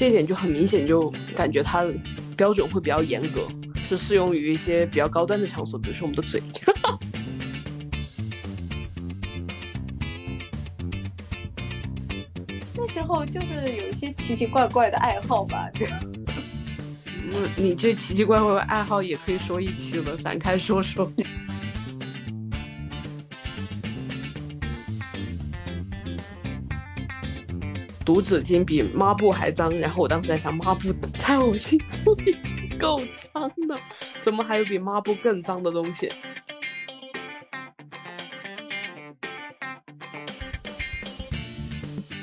这一点就很明显，就感觉它标准会比较严格，是适用于一些比较高端的场所，比如说我们的嘴。那时候就是有一些奇奇怪怪的爱好吧，就嗯，你这奇奇怪怪的爱好也可以说一期了，展开说说。读纸巾比抹布还脏，然后我当时在想，抹布在我心中已经够脏了，怎么还有比抹布更脏的东西？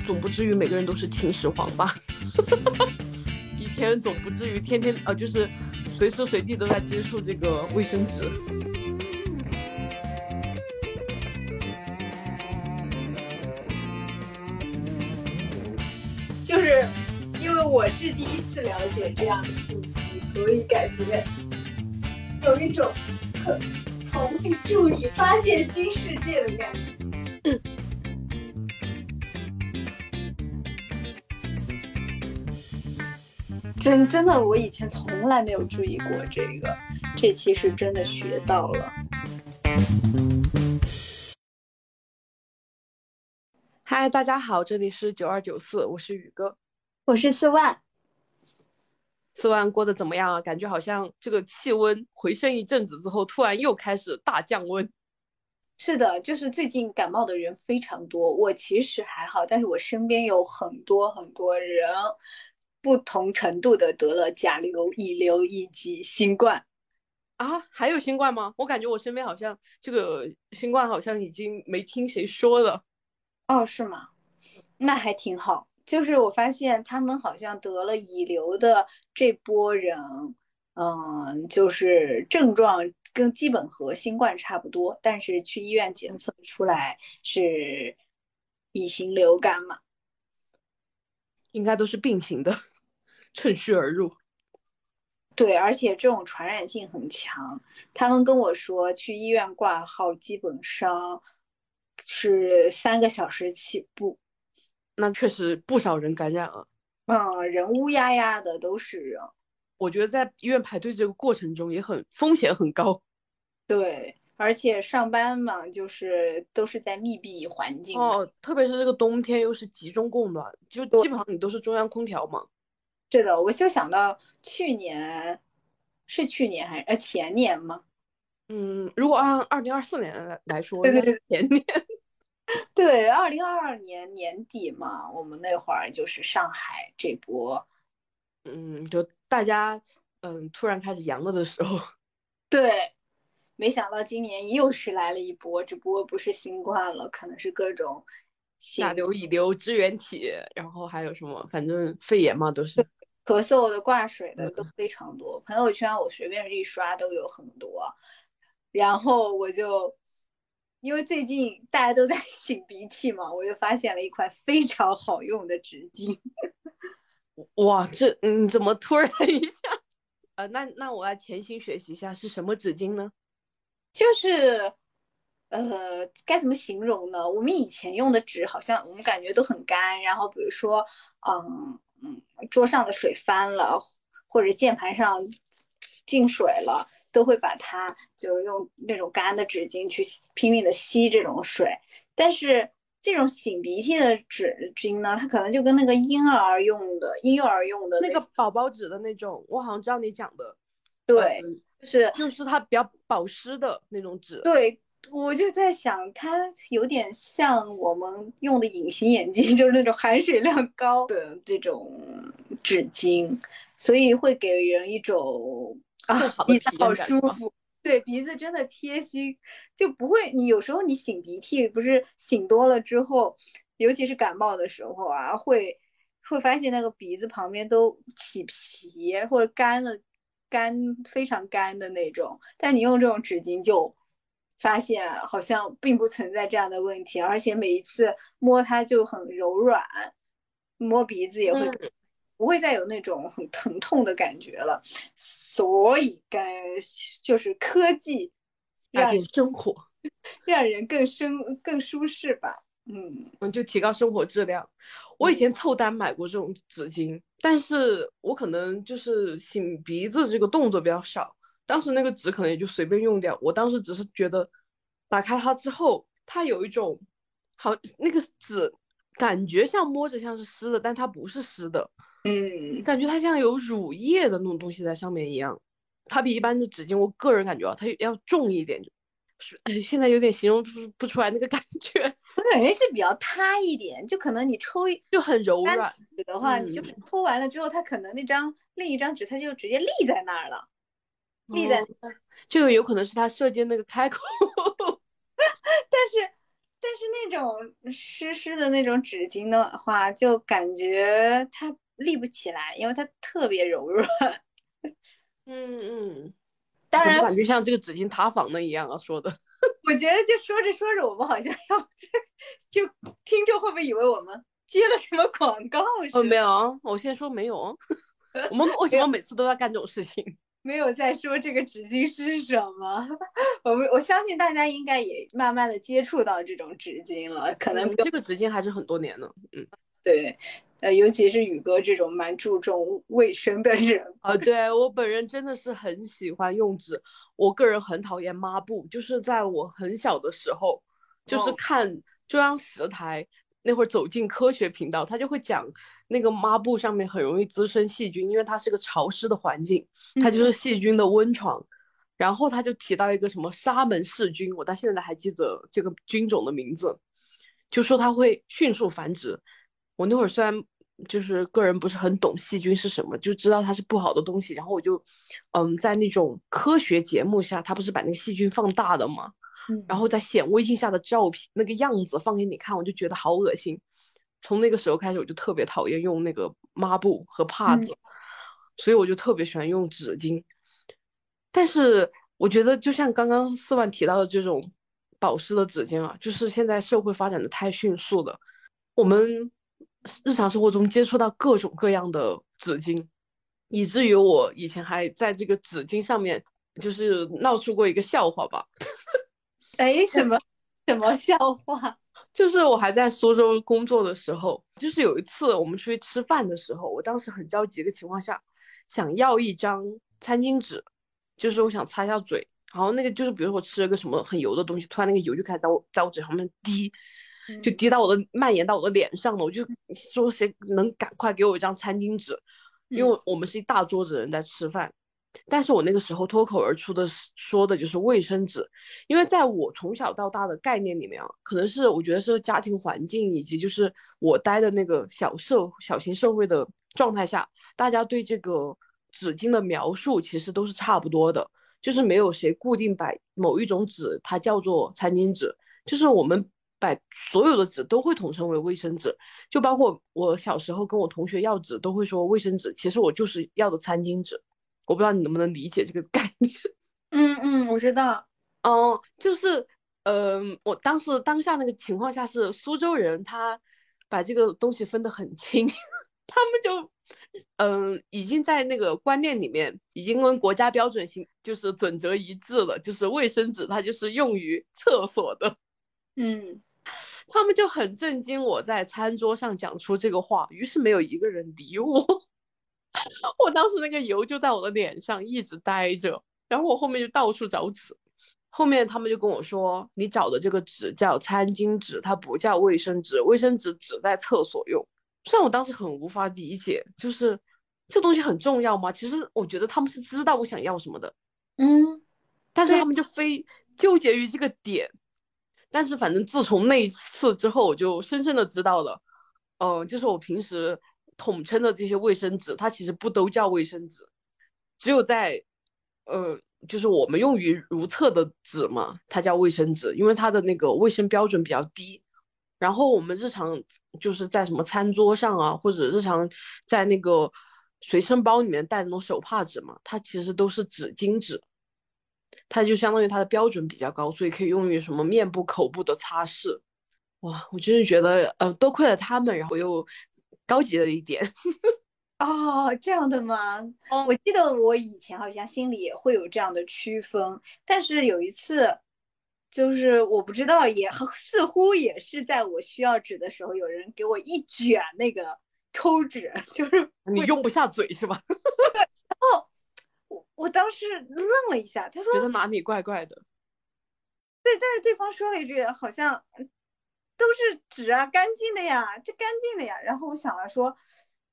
总不至于每个人都是秦始皇吧？一天总不至于天天呃，就是随时随地都在接触这个卫生纸。是第一次了解这样的信息，所以感觉有一种很从不注意发现新世界的感觉。真真的，我以前从来没有注意过这个，这期是真的学到了。嗨，大家好，这里是九二九四，我是宇哥。我是四万，四万过得怎么样啊？感觉好像这个气温回升一阵子之后，突然又开始大降温。是的，就是最近感冒的人非常多。我其实还好，但是我身边有很多很多人，不同程度的得了甲流、乙流以及新冠。啊，还有新冠吗？我感觉我身边好像这个新冠好像已经没听谁说了。哦，是吗？那还挺好。就是我发现他们好像得了乙流的这波人，嗯，就是症状跟基本和新冠差不多，但是去医院检测出来是乙型流感嘛，应该都是病情的，趁虚而入。对，而且这种传染性很强。他们跟我说，去医院挂号基本上是三个小时起步。那确实不少人感染了，嗯，人乌压压的都是人。我觉得在医院排队这个过程中也很风险很高。对，而且上班嘛，就是都是在密闭环境。哦，特别是这个冬天又是集中供暖，就基本上你都是中央空调嘛。是的，我就想到去年，是去年还是呃前年吗？嗯，如果按二零二四年来来说，对对对，前年。对，二零二二年年底嘛，我们那会儿就是上海这波，嗯，就大家嗯突然开始阳了的时候，对，没想到今年又是来了一波，只不过不是新冠了，可能是各种甲流、乙流支原体，然后还有什么，反正肺炎嘛，都是咳嗽的、挂水的都非常多，朋友圈我随便一刷都有很多，然后我就。因为最近大家都在 擤鼻涕嘛，我就发现了一款非常好用的纸巾。哇，这嗯，怎么突然一下？呃，那那我要潜心学习一下，是什么纸巾呢？就是，呃，该怎么形容呢？我们以前用的纸好像我们感觉都很干，然后比如说，嗯嗯，桌上的水翻了，或者键盘上进水了。都会把它就是用那种干的纸巾去拼命的吸这种水，但是这种擤鼻涕的纸巾呢，它可能就跟那个婴儿用的、婴幼儿用的那个宝宝纸的那种，我好像知道你讲的，对，就是就是它比较保湿的那种纸。对，我就在想，它有点像我们用的隐形眼镜，就是那种含水量高的这种纸巾，所以会给人一种。啊，鼻子好舒服，对鼻子真的贴心，就不会。你有时候你擤鼻涕，不是擤多了之后，尤其是感冒的时候啊，会会发现那个鼻子旁边都起皮或者干了，干非常干的那种。但你用这种纸巾，就发现好像并不存在这样的问题，而且每一次摸它就很柔软，摸鼻子也会。不会再有那种很疼痛的感觉了，所以该就是科技让生活 让人更生更舒适吧。嗯嗯，就提高生活质量。我以前凑单买过这种纸巾，但是我可能就是擤鼻子这个动作比较少，当时那个纸可能也就随便用掉。我当时只是觉得，打开它之后，它有一种好那个纸感觉像摸着像是湿的，但它不是湿的，嗯，感觉它像有乳液的那种东西在上面一样。它比一般的纸巾，我个人感觉啊，它要重一点，就是哎，现在有点形容不不出来那个感觉，我感觉是比较塌一点，就可能你抽一就很柔软。纸的话，你就是嗯抽完了之后，它可能那张另一张纸它就直接立在那儿了，立在哦这个有可能是它射箭那个开口。但是但是那种湿湿的那种纸巾的话，就感觉它立不起来，因为它特别柔软。嗯嗯，当然，感觉像这个纸巾塌房的一样啊？说的。我觉得就说着说着，我们好像要 就听众会不会以为我们接了什么广告似哦，的？没有啊，我先说没有啊。我们为什么每次都要干这种事情？没有在说这个纸巾是什么。我们我相信大家应该也慢慢的接触到这种纸巾了，可能嗯这个纸巾还是很多年呢。嗯，对，呃，尤其是宇哥这种蛮注重卫生的人，啊，对我本人真的是很喜欢用纸，我个人很讨厌抹布，就是在我很小的时候，就是哦看中央十台那会儿走进科学频道，他就会讲那个抹布上面很容易滋生细菌，因为它是个潮湿的环境，它就是细菌的温床。然后他就提到一个什么沙门氏菌，我到现在还记得这个菌种的名字，就说它会迅速繁殖。我那会儿虽然就是个人不是很懂细菌是什么，就知道它是不好的东西，然后我就嗯在那种科学节目下，他不是把那个细菌放大的嘛，嗯然后在显微镜下的照片那个样子放给你看，我就觉得好恶心。从那个时候开始，我就特别讨厌用那个抹布和帕嗯子，所以我就特别喜欢用纸巾。但是我觉得，就像刚刚四万提到的这种保湿的纸巾啊，就是现在社会发展的太迅速了，我们日常生活中接触到各种各样的纸巾，以至于我以前还在这个纸巾上面就是闹出过一个笑话吧。哎，什么 什么笑话？就是我还在苏州工作的时候，就是有一次我们出去吃饭的时候，我当时很着急的情况下，想要一张餐巾纸，就是我想擦一下嘴，然后那个就是比如说我吃了个什么很油的东西，突然那个油就开始在我在我嘴上面滴，就滴到我的蔓延到我的脸上了，我就说谁能赶快给我一张餐巾纸，因为我们是一大桌子人在吃饭。但是我那个时候脱口而出的说的就是卫生纸，因为在我从小到大的概念里面啊，可能是我觉得是家庭环境以及就是我待的那个小社小型社会的状态下，大家对这个纸巾的描述其实都是差不多的，就是没有谁固定把某一种纸它叫做餐巾纸，就是我们把所有的纸都会统称为卫生纸，就包括我小时候跟我同学要纸都会说卫生纸，其实我就是要的餐巾纸。我不知道你能不能理解这个概念。嗯嗯，我知道。哦，就是，嗯、呃，我当时当下那个情况下是苏州人，他把这个东西分得很清，他们就，嗯、呃，已经在那个观念里面已经跟国家标准性就是准则一致了，就是卫生纸它就是用于厕所的。嗯，他们就很震惊我在餐桌上讲出这个话，于是没有一个人理我。我当时那个油就在我的脸上一直待着，然后我后面就到处找纸，后面他们就跟我说，你找的这个纸叫餐巾纸，它不叫卫生纸，卫生纸只在厕所用。虽然我当时很无法理解，就是这东西很重要吗？其实我觉得他们是知道我想要什么的，嗯，但是他们就非纠结于这个点。但是反正自从那一次之后，我就深深的知道了，嗯、呃，就是我平时。统称的这些卫生纸，它其实不都叫卫生纸，只有在，呃，就是我们用于如厕的纸嘛，它叫卫生纸，因为它的那个卫生标准比较低。然后我们日常就是在什么餐桌上啊，或者日常在那个随身包里面带那种手帕纸嘛，它其实都是纸巾纸，它就相当于它的标准比较高，所以可以用于什么面部、口部的擦拭。哇，我真是觉得，呃，多亏了他们，然后又。高级了一点 哦，这样的吗？哦、我记得我以前好像心里也会有这样的区分，但是有一次，就是我不知道，也似乎也是在我需要纸的时候，有人给我一卷那个抽纸，就是你用不下嘴是吧？对，我我当时愣了一下，他说觉得哪里怪怪的。对，但是对方说了一句，好像都是纸啊，干净的呀，这干净的呀。然后我想了说，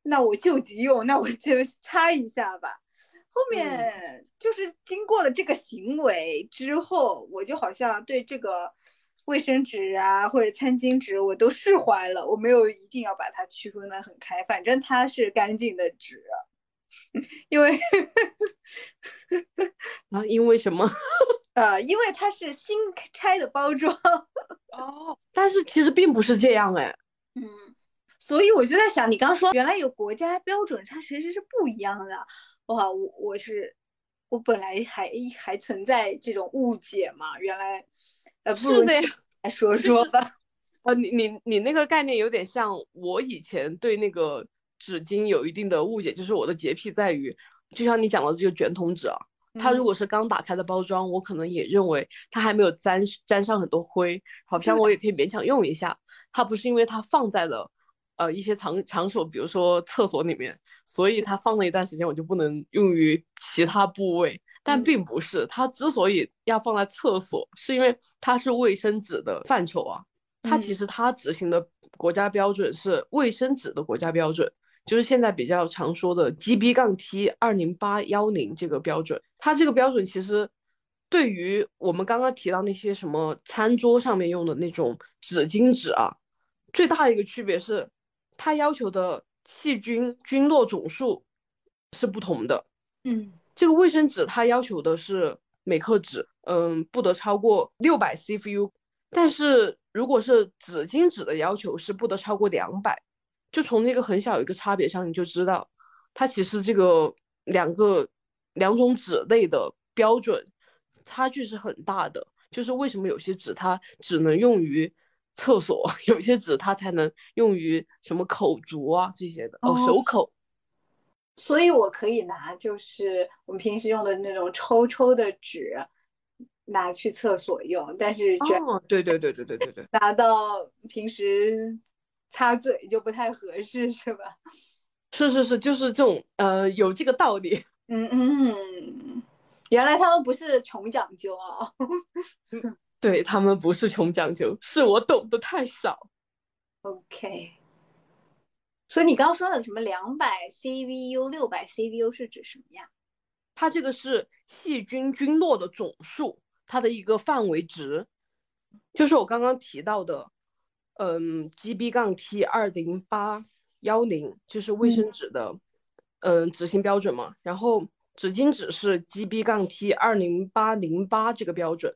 那我救急用，那我就擦一下吧。后面就是经过了这个行为之后，我就好像对这个卫生纸啊或者餐巾纸我都释怀了，我没有一定要把它区分的很开，反正它是干净的纸，因为 啊，因为什么？呃，因为它是新拆的包装 哦，但是其实并不是这样哎，嗯，所以我就在想，你刚说原来有国家标准，它其实是不一样的。哇，我我是我本来还还存在这种误解嘛，原来呃，不如来说说吧。呃，你你你那个概念有点像我以前对那个纸巾有一定的误解，就是我的洁癖在于，就像你讲的这个卷筒纸啊，它如果是刚打开的包装，我可能也认为它还没有沾沾上很多灰，好像我也可以勉强用一下。它不是因为它放在了呃一些场场所，比如说厕所里面。所以它放了一段时间，我就不能用于其他部位。但并不是，它之所以要放在厕所，是因为它是卫生纸的范畴啊。它其实它执行的国家标准是卫生纸的国家标准，就是现在比较常说的 GB 杠 T 二零八幺零这个标准。它这个标准其实对于我们刚刚提到那些什么餐桌上面用的那种纸巾纸啊，最大的一个区别是，它要求的。细菌菌落总数是不同的，嗯，这个卫生纸它要求的是每克纸，嗯，不得超过六百 CFU，但是如果是纸巾纸的要求是不得超过两百，就从那个很小一个差别上，你就知道它其实这个两个两种纸类的标准差距是很大的，就是为什么有些纸它只能用于。厕所 有些纸，它才能用于什么口足啊这些的哦，手口。所以我可以拿，就是我们平时用的那种抽抽的纸，拿去厕所用。但是卷，对对对对对对对，拿到平时擦嘴就不太合适，是吧？是是是，就是这种呃，有这个道理。嗯嗯，原来他们不是穷讲究啊。对他们不是穷讲究，是我懂得太少。OK，所以你刚刚说的什么两百 CVU、六百 CVU 是指什么呀？它这个是细菌菌落的总数，它的一个范围值，就是我刚刚提到的，嗯，GB 杠 T 二零八幺零，就是卫生纸的，嗯，执行标准嘛。然后纸巾纸是 GB 杠 T 二零八零八这个标准。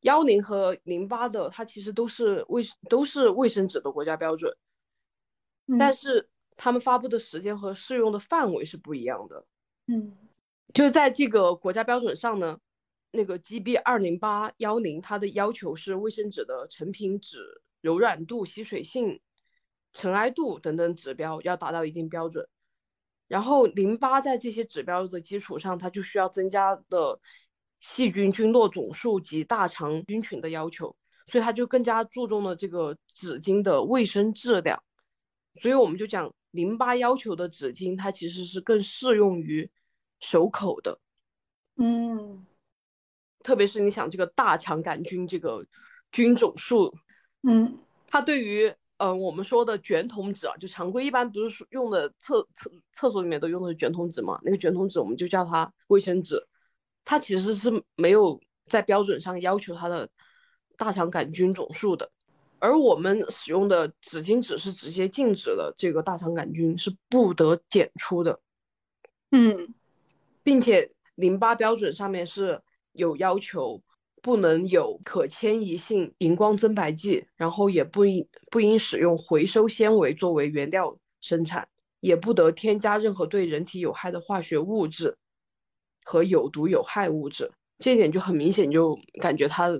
幺零和零八的，它其实都是卫都是卫生纸的国家标准，但是他们发布的时间和适用的范围是不一样的。嗯，就是在这个国家标准上呢，那个 GB 二零八幺零，它的要求是卫生纸的成品纸柔软度、吸水性、尘埃度等等指标要达到一定标准，然后淋巴在这些指标的基础上，它就需要增加的。细菌菌落总数及大肠菌群的要求，所以它就更加注重了这个纸巾的卫生质量。所以我们就讲淋巴要求的纸巾，它其实是更适用于手口的。嗯，特别是你想这个大肠杆菌这个菌种数，嗯，它对于嗯我们说的卷筒纸啊，就常规一般不是用的厕厕厕所里面都用的是卷筒纸嘛？那个卷筒纸我们就叫它卫生纸。它其实是没有在标准上要求它的大肠杆菌总数的，而我们使用的纸巾纸是直接禁止了这个大肠杆菌是不得检出的，嗯，并且淋巴标准上面是有要求，不能有可迁移性荧光增白剂，然后也不应不应使用回收纤维作为原料生产，也不得添加任何对人体有害的化学物质。和有毒有害物质，这一点就很明显，就感觉它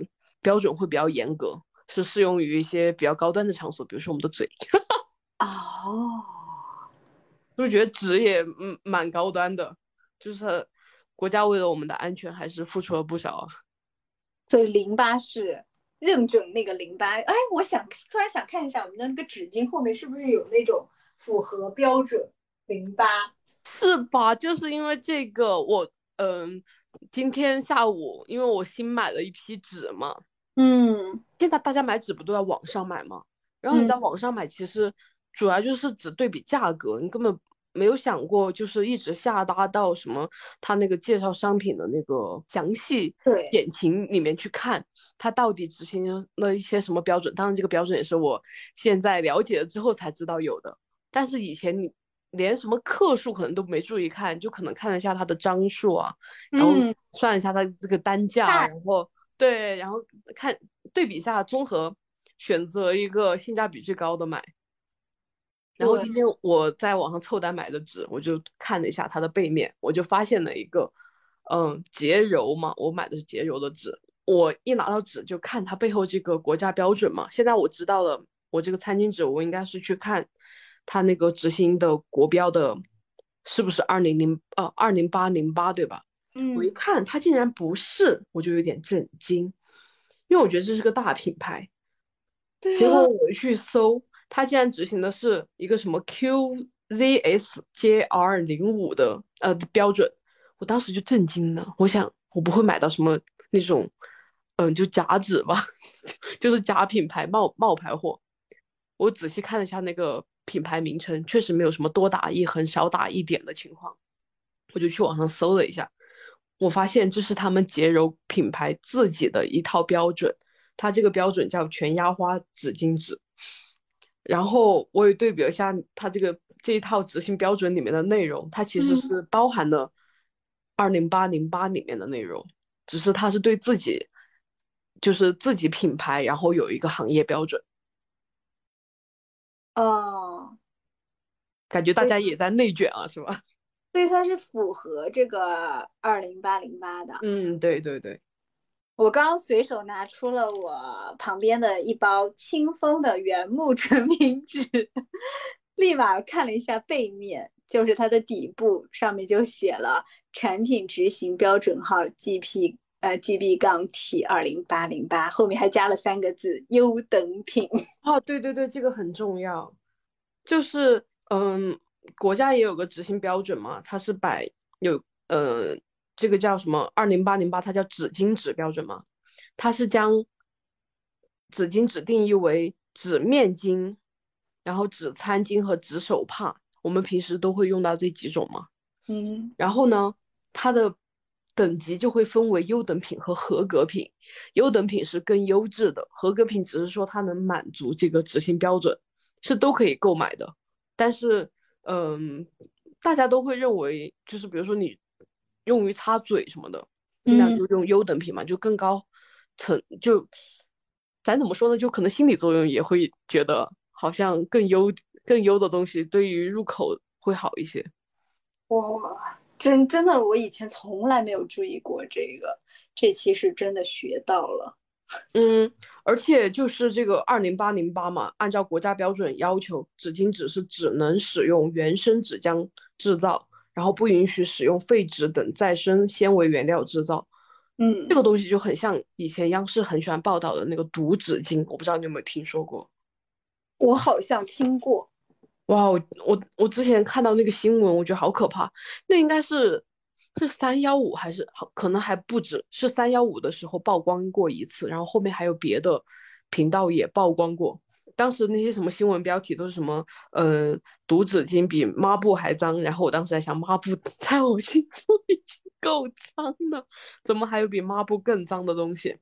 标准会比较严格，是适用于一些比较高端的场所，比如说我们的嘴。哦，就觉得纸也嗯蛮高端的，就是国家为了我们的安全还是付出了不少啊。所以淋巴是认准那个淋巴。哎，我想突然想看一下我们的那个纸巾后面是不是有那种符合标准淋巴？是吧？就是因为这个，我嗯，今天下午因为我新买了一批纸嘛，嗯，现在大家买纸不都在网上买吗？然后你在嗯网上买，其实主要就是只对比价格，你根本没有想过，就是一直下搭到什么他那个介绍商品的那个详细对点评里面去看，他到底执行了一些什么标准。当然，这个标准也是我现在了解了之后才知道有的，但是以前你连什么克数可能都没注意看，就可能看了一下它的张数啊，然后嗯算一下它这个单价，大然后对，然后看对比一下，综合选择一个性价比最高的买。然后今天我在网上凑单买的纸，我就看了一下它的背面，我就发现了一个，嗯，洁柔嘛，我买的是洁柔的纸。我一拿到纸就看它背后这个国家标准嘛。现在我知道了，我这个餐巾纸我应该是去看它那个执行的国标的，是不是二零零呃二零八零八对吧？我一嗯看它竟然不是，我就有点震惊，因为我觉得这是个大品牌。对啊结果我去搜，它竟然执行的是一个什么 QZSJR 零五的呃标准，我当时就震惊了。我想我不会买到什么那种，嗯，就假纸吧，就是假品牌冒冒牌货。我仔细看了一下那个品牌名称，确实没有什么多打一横少打一点的情况。我就去网上搜了一下，我发现这是他们洁柔品牌自己的一套标准，它这个标准叫全压花纸巾纸。然后我也对比了一下它这个这一套执行标准里面的内容，它其实嗯。是包含了二零八零八里面的内容，只是它是对自己就是自己品牌，然后有一个行业标准，哦，感觉大家。也在内卷啊，是吧？所以它是符合这个二零八零八的。嗯，对对对，我刚随手拿出了我旁边的一包清风的原木纯品纸，立马看了一下背面，就是它的底部上面就写了产品执行标准号 GP 呃 GB 杠 T 二零八零八，后面还加了三个字优等品。哦，对对对，这个很重要，就是嗯，国家也有个执行标准嘛，它是摆有呃，这个叫什么二零八零八，它叫纸巾纸标准嘛，它是将纸巾纸定义为纸面巾，然后纸餐巾和纸手帕，我们平时都会用到这几种嘛。嗯然后呢，它的等级就会分为优等品和合格品。优等品是更优质的，合格品只是说它能满足这个执行标准，是都可以购买的。但是，嗯，大家都会认为，就是比如说你用于擦嘴什么的，尽量嗯就用优等品嘛，就更高层就。咱怎么说呢？就可能心理作用也会觉得好像更优更优的东西对于入口会好一些。哇，真真的，我以前从来没有注意过这个，这期是真的学到了。嗯，而且就是这个二零八零八嘛，按照国家标准要求，纸巾纸是只能使用原生纸浆制造，然后不允许使用废纸等再生纤维原料制造。嗯这个东西就很像以前央视很喜欢报道的那个毒纸巾，我不知道你有没有听说过？我好像听过。哇，我我我之前看到那个新闻，我觉得好可怕。那应该是是三幺五还是好，可能还不止，是三幺五的时候曝光过一次，然后后面还有别的频道也曝光过。当时那些什么新闻标题都是什么，呃，毒纸巾比抹布还脏。然后我当时在想，抹布 在我心中已经够脏了，怎么还有比抹布更脏的东西？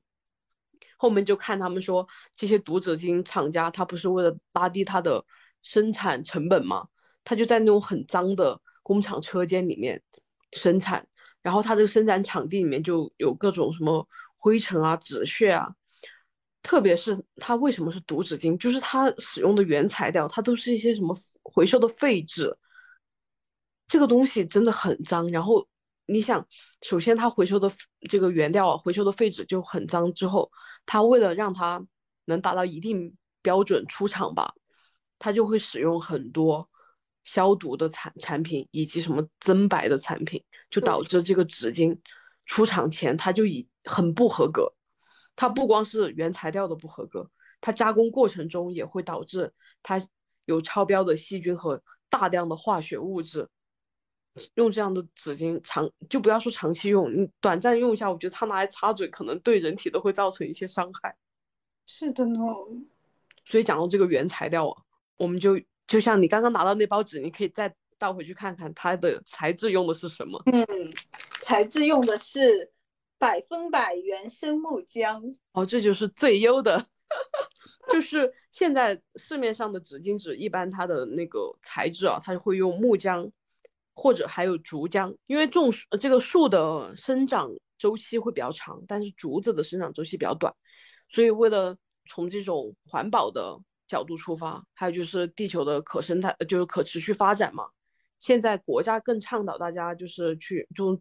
后面就看他们说，这些毒纸巾厂家，他不是为了拉低它的生产成本嘛，他就在那种很脏的工厂车间里面生产，然后它这个生产场地里面就有各种什么灰尘啊、纸屑啊，特别是它为什么是毒纸巾，就是它使用的原材料，它都是一些什么回收的废纸，这个东西真的很脏。然后你想，首先它回收的这个原料啊，回收的废纸就很脏，之后它为了让它能达到一定标准出厂吧，它就会使用很多消毒的产产品以及什么增白的产品，就导致这个纸巾出厂前它就已很不合格。它不光是原材料的不合格，它加工过程中也会导致它有超标的细菌和大量的化学物质。用这样的纸巾长就不要说长期用，你短暂用一下，我觉得它拿来擦嘴可能对人体都会造成一些伤害。是的呢。所以讲到这个原材料啊，我们就就像你刚刚拿到那包纸，你可以再倒回去看看它的材质用的是什么。嗯，材质用的是百分百原生木浆。哦，这就是最优的。就是现在市面上的纸巾纸，一般它的那个材质啊，它会用木浆。或者还有竹浆，因为种树这个树的生长周期会比较长，但是竹子的生长周期比较短，所以为了从这种环保的角度出发，还有就是地球的可生态，就是可持续发展嘛。现在国家更倡导大家就是去种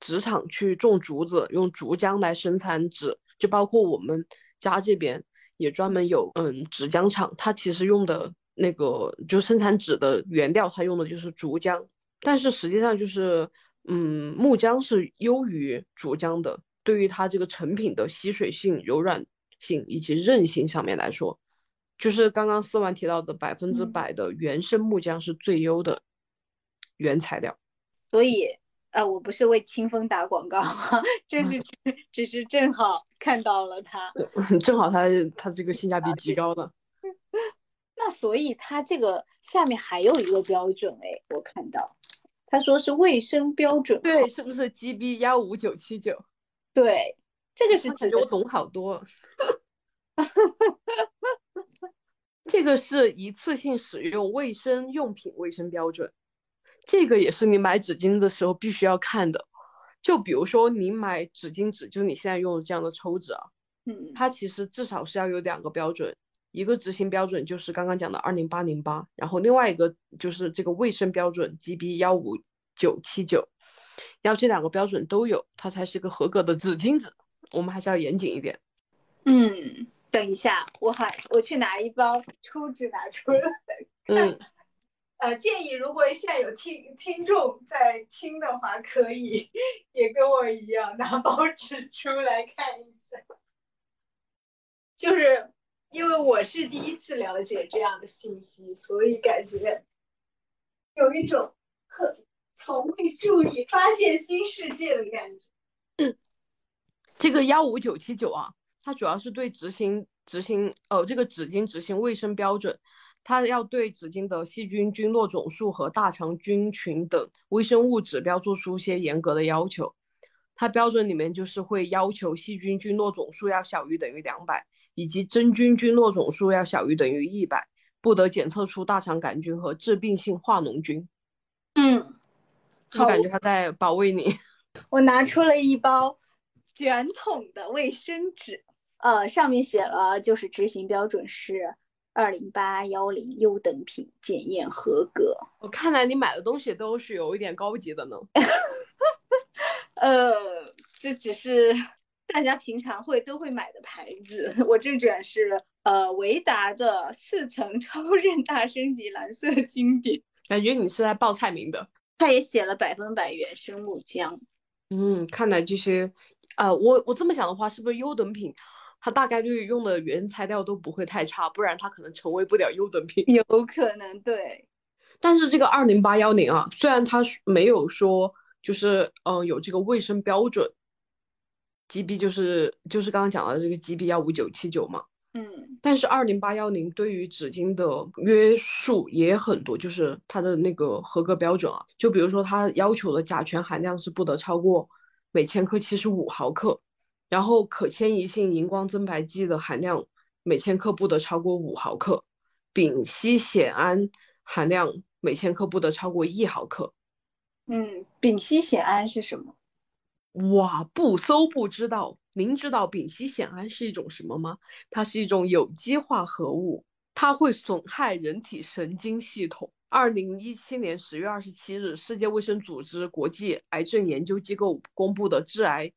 纸厂去种竹子，用竹浆来生产纸，就包括我们家这边也专门有嗯纸浆厂，它其实用的那个就生产纸的原料，它用的就是竹浆。但是实际上就是，嗯，木浆是优于竹浆的。对于它这个成品的吸水性、柔软性以及韧性上面来说，就是刚刚思完提到的百分之百的原生木浆是最优的原材料。所以，呃，我不是为清风打广告，这是只是正好看到了它，正好它它这个性价比极高的。那所以它这个下面还有一个标准哎，我看到他说是卫生标准，对，是不是 GB 幺五九七九？对，这个是指我懂好多。这个是一次性使用卫生用品卫生标准，这个也是你买纸巾的时候必须要看的。就比如说你买纸巾纸，就你现在用的这样的抽纸啊，嗯，它其实至少是要有两个标准。一个执行标准就是刚刚讲的二零八零八，然后另外一个就是这个卫生标准 GB 幺五九七九，要这两个标准都有，它才是个合格的纸巾纸。我们还是要严谨一点。嗯，等一下，我还我去拿一包抽纸拿出来。嗯，呃，建议如果现在有听听众在听的话，可以 也跟我一样拿包纸出来看一下，就是。因为我是第一次了解这样的信息，所以感觉有一种很从未注意、发现新世界的感觉。这个幺五九七九啊，它主要是对执行执行呃这个纸巾执行卫生标准，它要对纸巾的细菌菌落总数和大肠菌群等微生物指标做出一些严格的要求。它标准里面就是会要求细菌菌落总数要小于等于两百。以及真菌菌落总数要小于等于一百，不得检测出大肠杆菌和致病性化脓菌。嗯，我感觉他在保卫你。我拿出了一包卷筒的卫生纸，呃，上面写了就是执行标准是二零八幺零优等品，检验合格。我看来你买的东西都是有一点高级的呢。呃，这只是。大家平常会都会买的牌子，我这卷是呃维达的四层超韧大升级蓝色经典，感觉你是来报菜名的。他也写了百分百原生木浆。嗯，看来这些，呃，我我这么想的话，是不是优等品，它大概率用的原材料都不会太差，不然它可能成为不了优等品。有可能对，但是这个二零八幺零啊，虽然它没有说就是嗯有这个卫生标准。GB 就是就是刚刚讲的这个 GB 幺五九七九嘛，嗯，但是二零八幺零对于纸巾的约束也很多，就是它的那个合格标准啊，就比如说它要求的甲醛含量是不得超过每千克七十五毫克，然后可迁移性荧光增白剂的含量每千克不得超过五毫克，丙烯酰胺含量每千克不得超过一毫克。嗯，丙烯酰胺是什么？哇，不搜不知道。您知道丙烯酰胺是一种什么吗？它是一种有机化合物，它会损害人体神经系统。二零一七年十月二十七日，世界卫生组织国际癌症研究机构公布的致癌，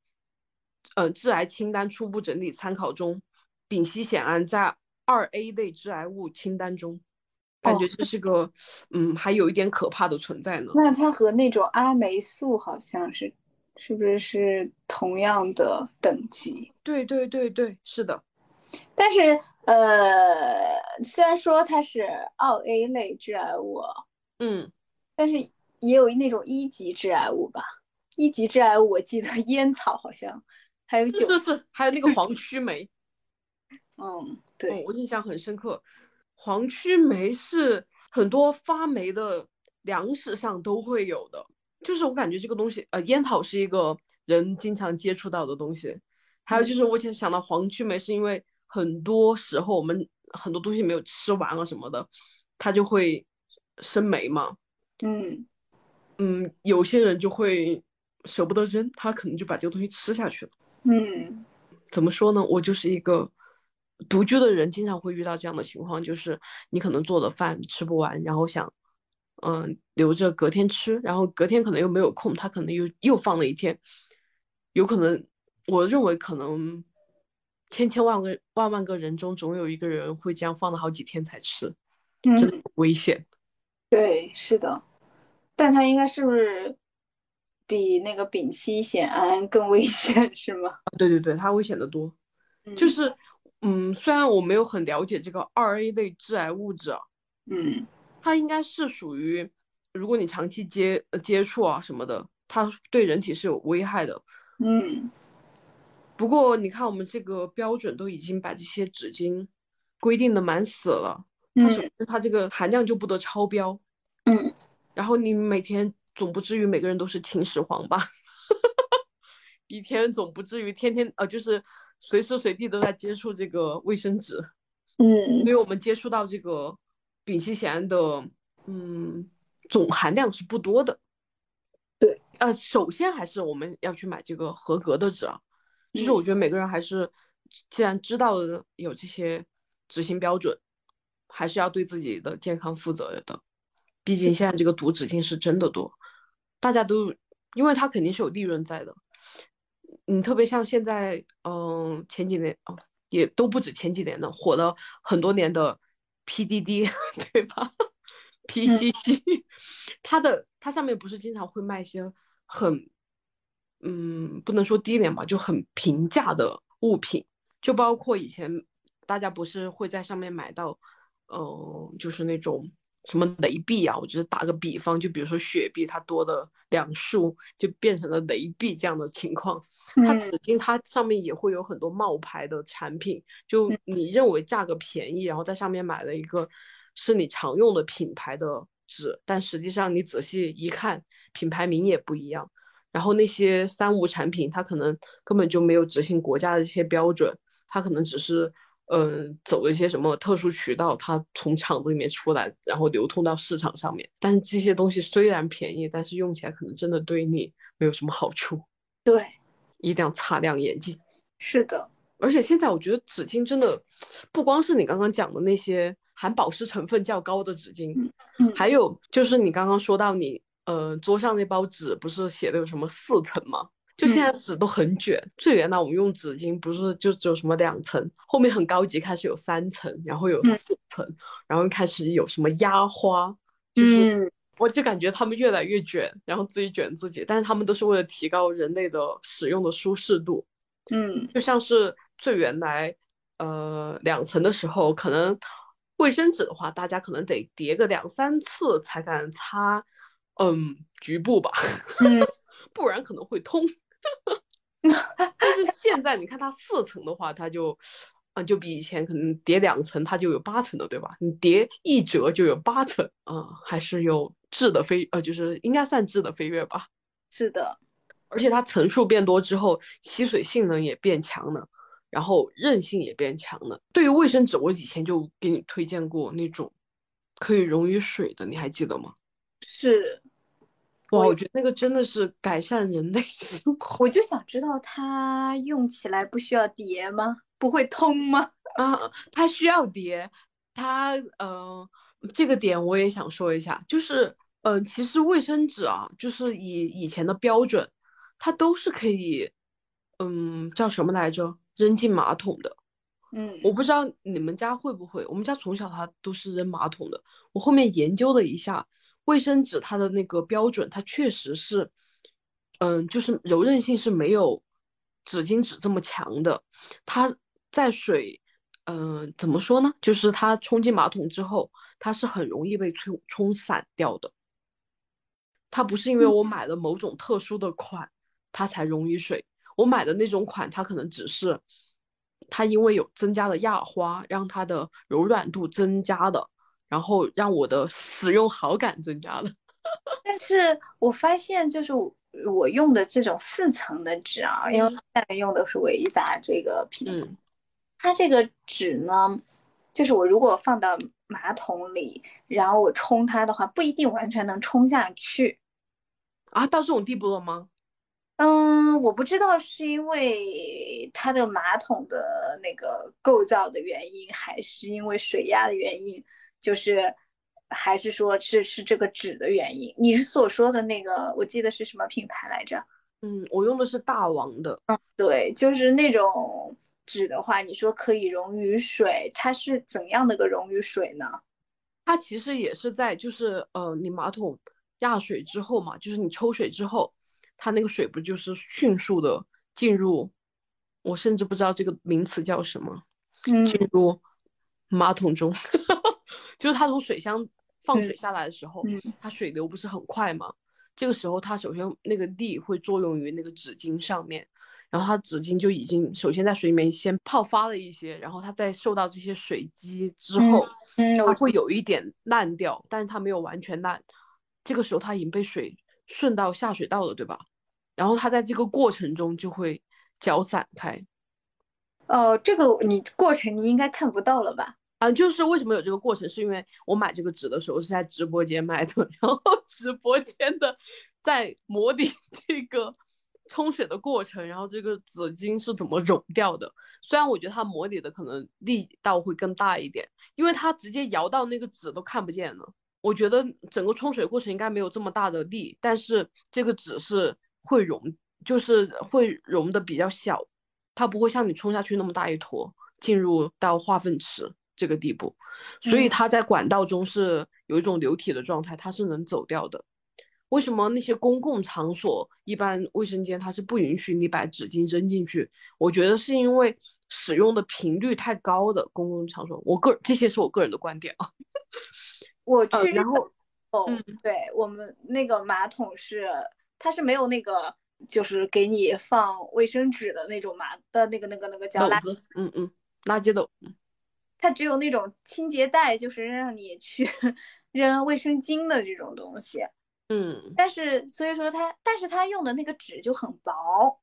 呃，致癌清单初步整理参考中，丙烯酰胺在二 A 类致癌物清单中，感觉这是个，嗯，还有一点可怕的存在呢。那它和那种阿霉素好像是。是不是是同样的等级？对对对对，是的。但是呃，虽然说它是二 A 类致癌物，嗯，但是也有那种一级致癌物吧？一级致癌物我记得 烟草好像还有酒，是是，还有那个黄曲霉。嗯，对，我印象很深刻。黄曲霉是很多发霉的粮食上都会有的，就是我感觉这个东西，呃，烟草是一个人经常接触到的东西。还有就是，我其实想到黄曲霉，是因为很多时候我们很多东西没有吃完啊什么的，它就会生霉嘛。嗯嗯，有些人就会舍不得扔，他可能就把这个东西吃下去了。嗯，怎么说呢？我就是一个独居的人，经常会遇到这样的情况，就是你可能做的饭吃不完，然后想嗯留着隔天吃，然后隔天可能又没有空，他可能又又放了一天，有可能。我认为可能千千万个万万个人中，总有一个人会这样放了好几天才吃，真的危险。对，是的，但他应该是不是比那个丙烯酰胺更危险，是吗？对对对，它危险的多。就是嗯，虽然我没有很了解这个二 A 类致癌物质啊，嗯，它应该是属于如果你长期接接触啊什么的，它对人体是有危害的。嗯。不过你看，我们这个标准都已经把这些纸巾规定的蛮死了。它首先它这个含量就不得超标。嗯。然后你每天总不至于每个人都是秦始皇吧？一天总不至于天天呃，就是随时随地都在接触这个卫生纸。嗯。因为我们接触到这个丙烯酰胺的，嗯，总含量是不多的。对。呃，首先还是我们要去买这个合格的纸啊。就是我觉得每个人还是，既然知道有这些执行标准，还是要对自己的健康负责的。毕竟现在这个毒纸巾是真的多，大家都，因为它肯定是有利润在的。你特别像现在，嗯，前几年哦，也都不止前几年的，火了很多年的 PDD，对吧？PCC，它 的它上面不是经常会卖一些很。嗯，不能说低廉吧，就很平价的物品，就包括以前大家不是会在上面买到，嗯，就是那种什么雷碧啊，我就是打个比方，就比如说雪碧，它多的两束就变成了雷碧这样的情况。它纸巾它上面也会有很多冒牌的产品，就你认为价格便宜，然后在上面买了一个是你常用的品牌的纸，但实际上你仔细一看，品牌名也不一样。然后那些三无产品，它可能根本就没有执行国家的这些标准，它可能只是嗯走了一些什么特殊渠道，它从厂子里面出来，然后流通到市场上面。但是这些东西虽然便宜，但是用起来可能真的对你没有什么好处。对，一定要擦亮眼睛。是的，而且现在我觉得纸巾真的不光是你刚刚讲的那些含保湿成分较高的纸巾，还有就是你刚刚说到你。呃，桌上那包纸不是写的有什么四层吗？就现在纸都很卷。最原来我们用纸巾不是就只有什么两层，后面很高级，开始有三层，然后有四层，然后开始有什么压花，就是我就感觉他们越来越卷，然后自己卷自己，但是他们都是为了提高人类的使用的舒适度。嗯，就像是最原来呃两层的时候，可能卫生纸的话，大家可能得叠个两三次才敢擦。嗯，局部吧，不然可能会通。但是现在你看它四层的话，它就，啊，就比以前可能叠两层它就有八层的，对吧？你叠一折就有八层，啊，还是有质的飞，呃，就是应该算质的飞跃吧。是的，而且它层数变多之后，吸水性能也变强了，然后韧性也变强了。对于卫生纸，我以前就给你推荐过那种可以溶于水的，你还记得吗？是，哇，我觉得那个真的是改善人类生活。我就想知道它用起来不需要叠吗？不会通吗？啊，它需要叠。它，呃，这个点我也想说一下，就是，呃，其实卫生纸啊，就是以以前的标准，它都是可以，嗯，叫什么来着？扔进马桶的。嗯，我不知道你们家会不会，我们家从小它都是扔马桶的。我后面研究了一下。卫生纸它的那个标准，它确实是嗯，就是柔韧性是没有纸巾纸这么强的。它在水，嗯，怎么说呢？就是它冲进马桶之后，它是很容易被冲冲散掉的。它不是因为我买了某种特殊的款，它才溶于水。我买的那种款，它可能只是它因为有增加了压花，让它的柔软度增加的，然后让我的使用好感增加了。但是我发现，就是我用的这种四层的纸啊，因为现在用的是维达这个品牌，它这个纸呢，就是我如果放到马桶里，然后我冲它的话，不一定完全能冲下去。啊，到这种地步了吗？嗯，我不知道是因为它的马桶的那个构造的原因，还是因为水压的原因，就是。还是说是是这个纸的原因？你是所说的那个，我记得是什么品牌来着？嗯，我用的是大王的。嗯，对，就是那种纸的话，你说可以溶于水，它是怎样的个溶于水呢？它其实也是在，就是呃，你马桶压水之后嘛，就是你抽水之后，它那个水不就是迅速的进入？我甚至不知道这个名词叫什么，进入马桶中，就是它从水箱。放水下来的时候，它水流不是很快吗？这个时候它首先那个力会作用于那个纸巾上面，然后它纸巾就已经首先在水里面先泡发了一些，然后它在受到这些水击之后，它会有一点烂掉，但是它没有完全烂。这个时候它已经被水顺到下水道了，对吧？然后它在这个过程中就会搅散开。哦，这个你过程你应该看不到了吧？啊，就是为什么有这个过程，是因为我买这个纸的时候是在直播间买的，然后 直播间的在模拟这个冲水的过程，然后这个纸巾是怎么溶掉的。虽然我觉得它模拟的可能力道会更大一点，因为它直接摇到那个纸都看不见了。我觉得整个冲水过程应该没有这么大的力，但是这个纸是会溶，就是会溶的比较小，它不会像你冲下去那么大一坨进入到化粪池。这个地步，所以它在管道中是有一种流体的状态，它是能走掉的。为什么那些公共场所一般卫生间它是不允许你把纸巾扔进去？我觉得是因为使用的频率太高的公共场所。我个这些是我个人的观点啊。我去，然后哦，对我们那个马桶是它是没有那个就是给你放卫生纸的那种马的那个那个那个叫垃圾，嗯嗯，垃圾斗。它只有那种清洁袋，就是让你去 扔卫生巾的这种东西。嗯，但是所以说它，但是它用的那个纸就很薄。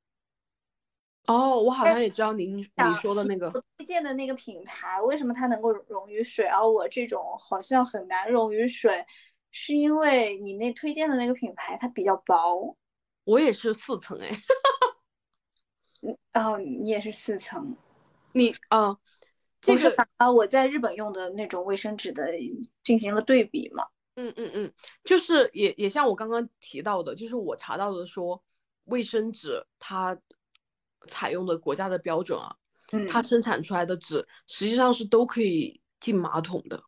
哦，我好像也知道您你说的那个推荐的那个品牌，为什么它能够溶于水，而我这种好像很难溶于水，是因为你那推荐的那个品牌它比较薄。我也是四层哎。嗯，哦，你也是四层。你啊。我是把我在日本用的那种卫生纸的进行了对比嘛。嗯嗯嗯，就是也也像我刚刚提到的，就是我查到的说，卫生纸它采用的国家的标准啊，它生产出来的纸实际上是都可以进马桶的。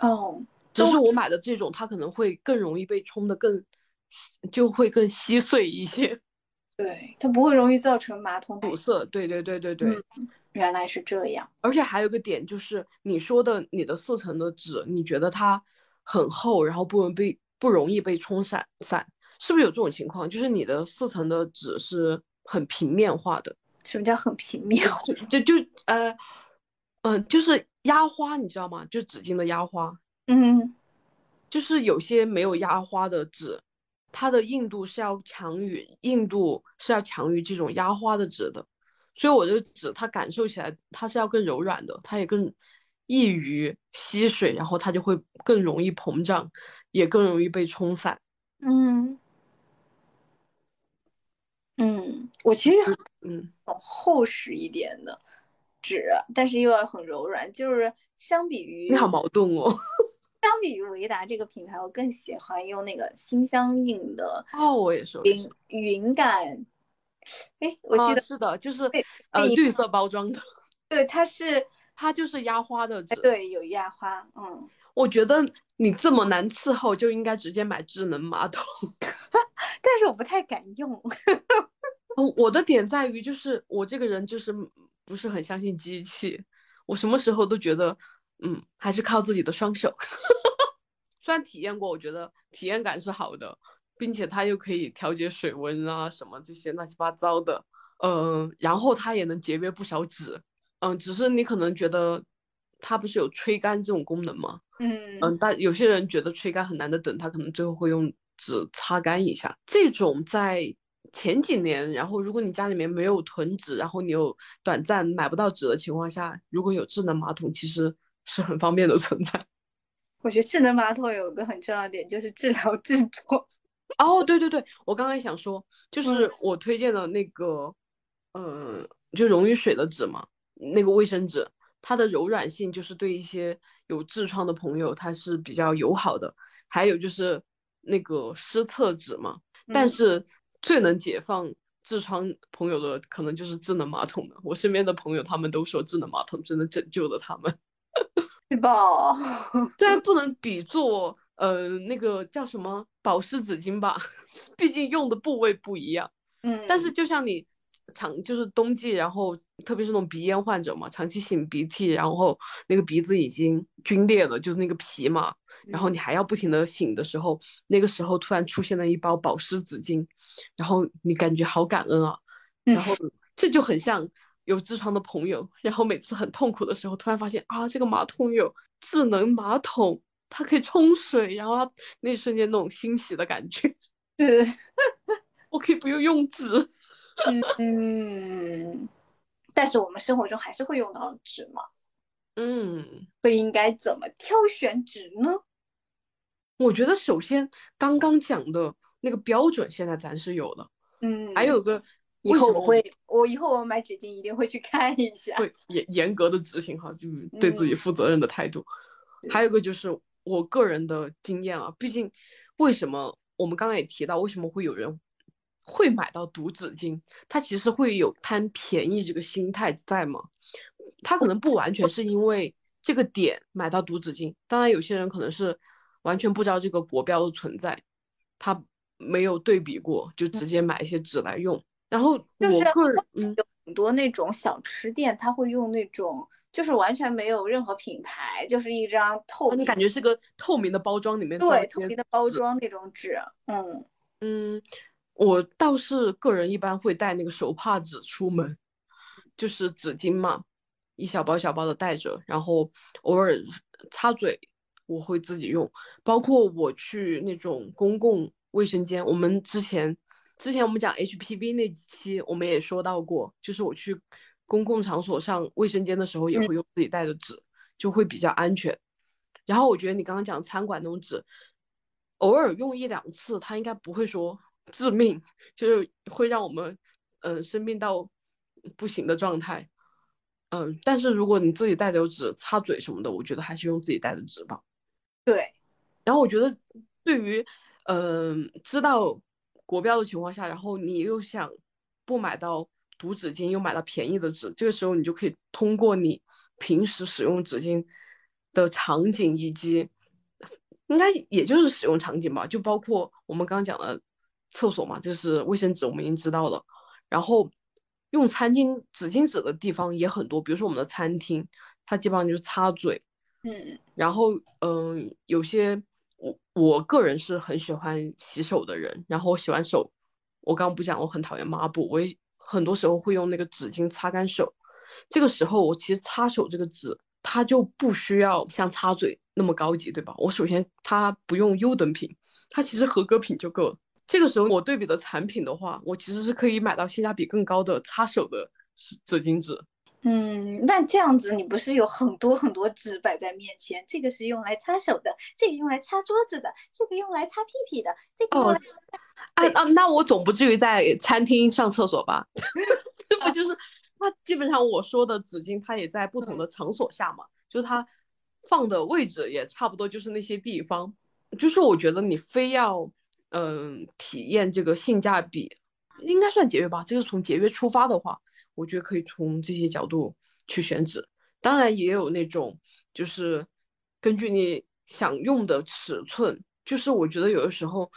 哦，只是我买的这种，它可能会更容易被冲的更，就会更稀碎一些。对，它不会容易造成马桶堵塞。对对对对对。原来是这样，而且还有个点就是你说的你的四层的纸，你觉得它很厚，然后不容被不容易被冲散散，是不是有这种情况？就是你的四层的纸是很平面化的。什么叫很平面？就就呃嗯，就是压花，你知道吗？就纸巾的压花。嗯，就是有些没有压花的纸，它的硬度是要强于硬度是要强于这种压花的纸的。所以我就指，它感受起来它是要更柔软的，它也更易于吸水，然后它就会更容易膨胀，也更容易被冲散。嗯嗯，我其实嗯厚实一点的纸，但是又要很柔软，就是相比于你好矛盾哦。相比于维达这个品牌，我更喜欢用那个心相印的哦，我也是云云感。哎，我记得是的，就是呃绿色包装的。对，它是它就是压花的纸。对，有压花。嗯，我觉得你这么难伺候，就应该直接买智能马桶。但是我不太敢用。哦，我的点在于，就是我这个人就是不是很相信机器，我什么时候都觉得，嗯，还是靠自己的双手。虽然体验过，我觉得体验感是好的，并且它又可以调节水温啊，什么这些乱七八糟的，嗯，然后它也能节约不少纸，嗯，只是你可能觉得它不是有吹干这种功能吗？嗯嗯，但有些人觉得吹干很难的等，他可能最后会用纸擦干一下。这种在前几年，然后如果你家里面没有囤纸，然后你有短暂买不到纸的情况下，如果有智能马桶，其实是很方便的存在。我觉得智能马桶有一个很重要的点，就是治疗制作。哦，对对对，我刚才想说，就是我推荐的那个，嗯，就溶于水的纸嘛，那个卫生纸，它的柔软性就是对一些有痔疮的朋友，它是比较友好的。还有就是那个湿厕纸嘛，但是最能解放痔疮朋友的，可能就是智能马桶了。我身边的朋友他们都说，智能马桶真的拯救了他们。是吧？虽然不能比作呃那个叫什么保湿纸巾吧，毕竟用的部位不一样。嗯，但是就像你长就是冬季，然后特别是那种鼻炎患者嘛，长期擤鼻涕，然后那个鼻子已经皲裂了，就是那个皮嘛，然后你还要不停的擤的时候，那个时候突然出现了一包保湿纸巾，然后你感觉好感恩啊，然后这就很像。有痔疮的朋友，然后每次很痛苦的时候，突然发现啊，这个马桶有智能马桶，它可以冲水，然后那一瞬间那种欣喜的感觉，是，我可以不用用纸。嗯，但是我们生活中还是会用到纸嘛。嗯，所以应该怎么挑选纸呢？我觉得首先刚刚讲的那个标准，现在咱是有的。嗯，还有个。以后我会，我以后我买纸巾一定会去看一下，会严严格的执行哈，就对自己负责任的态度。还有个就是我个人的经验啊，毕竟为什么我们刚刚也提到，为什么会有人会买到毒纸巾？他其实会有贪便宜这个心态在嘛？他可能不完全是因为这个点买到毒纸巾，当然有些人可能是完全不知道这个国标的存在，他没有对比过，就直接买一些纸来用。然后就是嗯，有很多那种小吃店，他会用那种就是完全没有任何品牌，就是一张透，你感觉是个透明的包装里面对透明的包装那种纸，嗯嗯，我倒是个人一般会带那个手帕纸出门，就是纸巾嘛，一小包小包的带着，然后偶尔擦嘴我会自己用，包括我去那种公共卫生间，我们之前。之前我们讲 HPV 那期，我们也说到过，就是我去公共场所上卫生间的时候，也会用自己带的纸，就会比较安全。然后我觉得你刚刚讲餐馆那种纸，偶尔用一两次，它应该不会说致命，就是会让我们嗯生病到不行的状态。嗯，但是如果你自己带的有纸擦嘴什么的，我觉得还是用自己带的纸吧。对。然后我觉得对于嗯知道。国标的情况下，然后你又想不买到毒纸巾，又买到便宜的纸，这个时候你就可以通过你平时使用纸巾的场景，以及应该也就是使用场景吧，就包括我们刚刚讲的厕所嘛，就是卫生纸，我们已经知道了。然后用餐巾纸巾纸的地方也很多，比如说我们的餐厅，它基本上就是擦嘴，嗯，然后嗯，有些。我我个人是很喜欢洗手的人，然后我洗完手，我刚刚不讲我很讨厌抹布，我也很多时候会用那个纸巾擦干手。这个时候我其实擦手这个纸，它就不需要像擦嘴那么高级，对吧？我首先它不用优等品，它其实合格品就够了。这个时候我对比的产品的话，我其实是可以买到性价比更高的擦手的纸纸巾纸。嗯，那这样子你不是有很多很多纸摆在面前？这个是用来擦手的，这个用来擦桌子的，这个用来擦屁屁的，这个用来……啊啊，那我总不至于在餐厅上厕所吧？这不就是？那基本上我说的纸巾，它也在不同的场所下嘛，就是它放的位置也差不多，就是那些地方。就是我觉得你非要嗯体验这个性价比，应该算节约吧？这个从节约出发的话。我觉得可以从这些角度去选址，当然也有那种就是根据你想用的尺寸，就是我觉得有的时候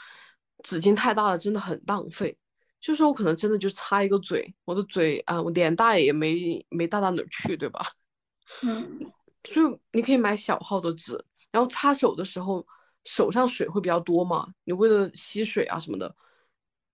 纸巾太大了，真的很浪费。就是我可能真的就擦一个嘴，我的嘴啊，我脸大也没没大到哪儿去，对吧？嗯，所以你可以买小号的纸，然后擦手的时候手上水会比较多嘛，你为了吸水啊什么的，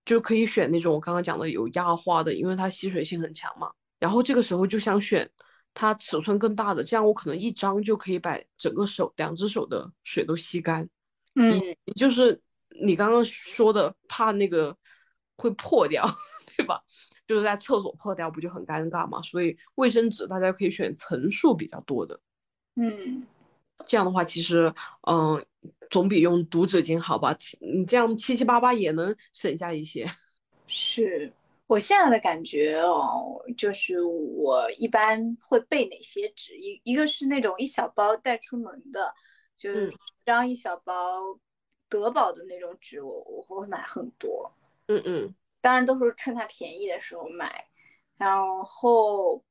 就可以选那种我刚刚讲的有压花的，因为它吸水性很强嘛。然后这个时候就想选它尺寸更大的，这样我可能一张就可以把整个手两只手的水都吸干。嗯，就是你刚刚说的怕那个。会破掉，对吧？就是在厕所破掉，不就很尴尬嘛？所以卫生纸大家可以选层数比较多的，嗯，这样的话其实，嗯，总比用读纸巾好吧？你这样七七八八也能省下一些。是我现在的感觉哦，就是我一般会备哪些纸？一一个是那种一小包带出门的，就是张一小包德宝的那种纸，我我会买很多。嗯嗯，当然都是趁它便宜的时候买，然后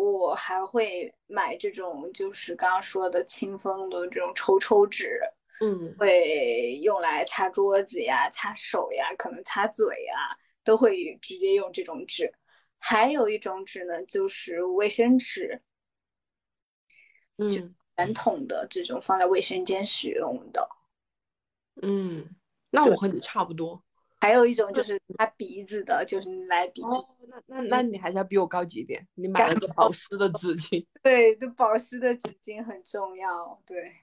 我还会买这种就是刚刚说的清风的这种抽抽纸，嗯，会用来擦桌子呀、擦手呀、可能擦嘴呀，都会直接用这种纸。还有一种纸呢，就是卫生纸，嗯，传统的这种放在卫生间使用的。嗯，那我和你差不多。还有一种就是擦鼻子的，就是来鼻。哦，那那那你还是要比我高级一点。你买了个保湿的纸巾。对，这保湿的纸巾很重要。对，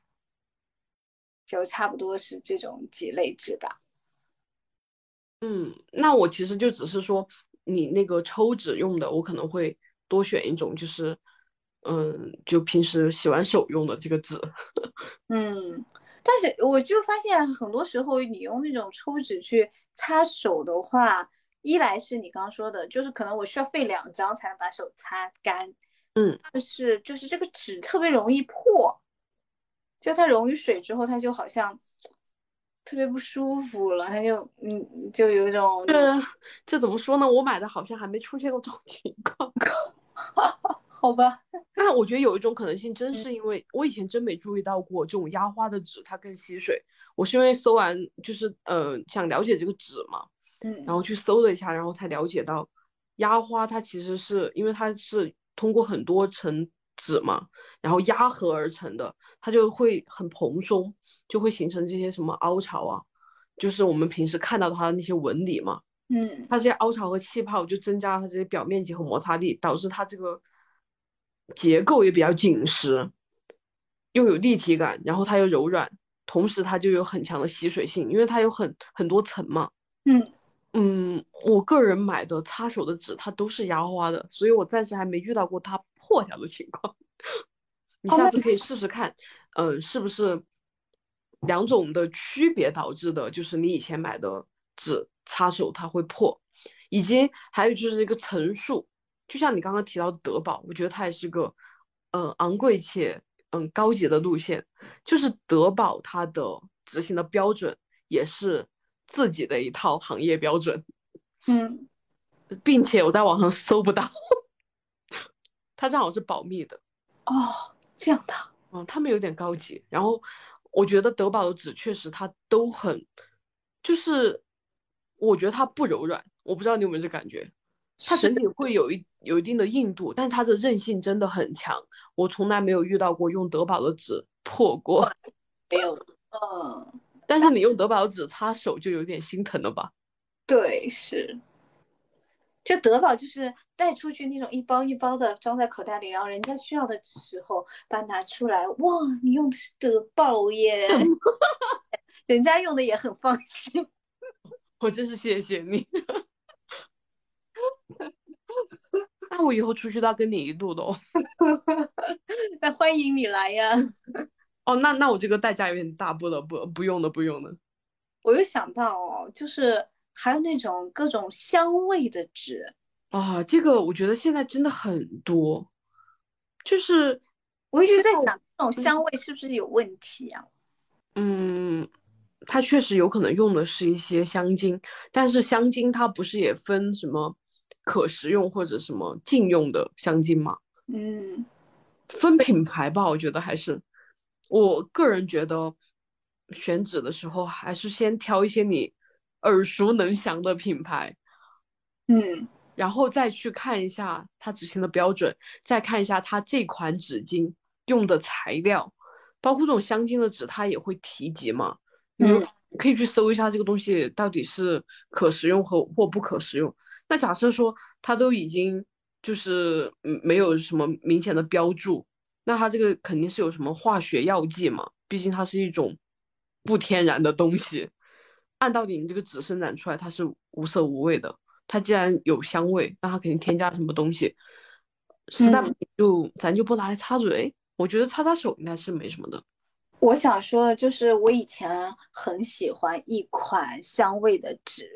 就差不多是这种几类纸吧。嗯，那我其实就只是说，你那个抽纸用的，我可能会多选一种，就是。嗯，就平时洗完手用的这个纸，嗯，但是我就发现很多时候你用那种抽纸去擦手的话，一来是你刚刚说的，就是可能我需要费两张才能把手擦干，嗯，但是就是这个纸特别容易破，就它溶于水之后，它就好像特别不舒服了，它就嗯，就有一种这这怎么说呢？我买的好像还没出现过这种 情况。好吧，那我觉得有一种可能性，真是因为我以前真没注意到过这种压花的纸它更吸水。我是因为搜完就是呃想了解这个纸嘛，嗯，然后去搜了一下，然后才了解到压花它其实是因为它是通过很多层纸嘛，然后压合而成的，它就会很蓬松，就会形成这些什么凹槽啊，就是我们平时看到它的那些纹理嘛，嗯，它这些凹槽和气泡就增加了它这些表面积和摩擦力，导致它这个。结构也比较紧实，又有立体感，然后它又柔软，同时它就有很强的吸水性，因为它有很很多层嘛。嗯嗯，我个人买的擦手的纸它都是压花的，所以我暂时还没遇到过它破掉的情况。你下次可以试试看，嗯，是不是两种的区别导致的，就是你以前买的纸擦手它会破，以及还有就是那个层数。就像你刚刚提到的德宝，我觉得它也是个，嗯，昂贵且嗯高级的路线。就是德宝它的执行的标准也是自己的一套行业标准，嗯，并且我在网上搜不到，它正好是保密的。哦，这样的，嗯，他们有点高级。然后我觉得德宝的纸确实它都很，就是我觉得它不柔软，我不知道你有没有这感觉。它整体会有一有一定的硬度，但它的韧性真的很强。我从来没有遇到过用德宝的纸破过，没有。嗯，但是你用德宝的纸擦手就有点心疼了吧？对，是。就德宝就是带出去那种一包一包的装在口袋里，然后人家需要的时候把它拿出来。哇，你用的是德宝耶！人家用的也很放心。我真是谢谢你。那我以后出去都要跟你一路的哦。那欢迎你来呀！哦，那那我这个代价有点大，不了，不不用的，不用的。我又想到哦，就是还有那种各种香味的纸啊，这个我觉得现在真的很多。就是我一直在想，这种香味是不是有问题啊？嗯，它确实有可能用的是一些香精，但是香精它不是也分什么？可食用或者什么禁用的香精吗？嗯，分品牌吧，我觉得还是，我个人觉得选纸的时候还是先挑一些你耳熟能详的品牌，嗯，然后再去看一下它执行的标准，再看一下它这款纸巾用的材料，包括这种香精的纸，它也会提及嘛。你可以去搜一下这个东西到底是可食用和或不可食用。那假设说它都已经就是嗯没有什么明显的标注，那它这个肯定是有什么化学药剂嘛？毕竟它是一种不天然的东西。按道理你这个纸生产出来它是无色无味的，它既然有香味，那它肯定添加什么东西。实在不行就咱就不拿来擦嘴，我觉得擦擦手应该是没什么的。我想说的就是，我以前很喜欢一款香味的纸，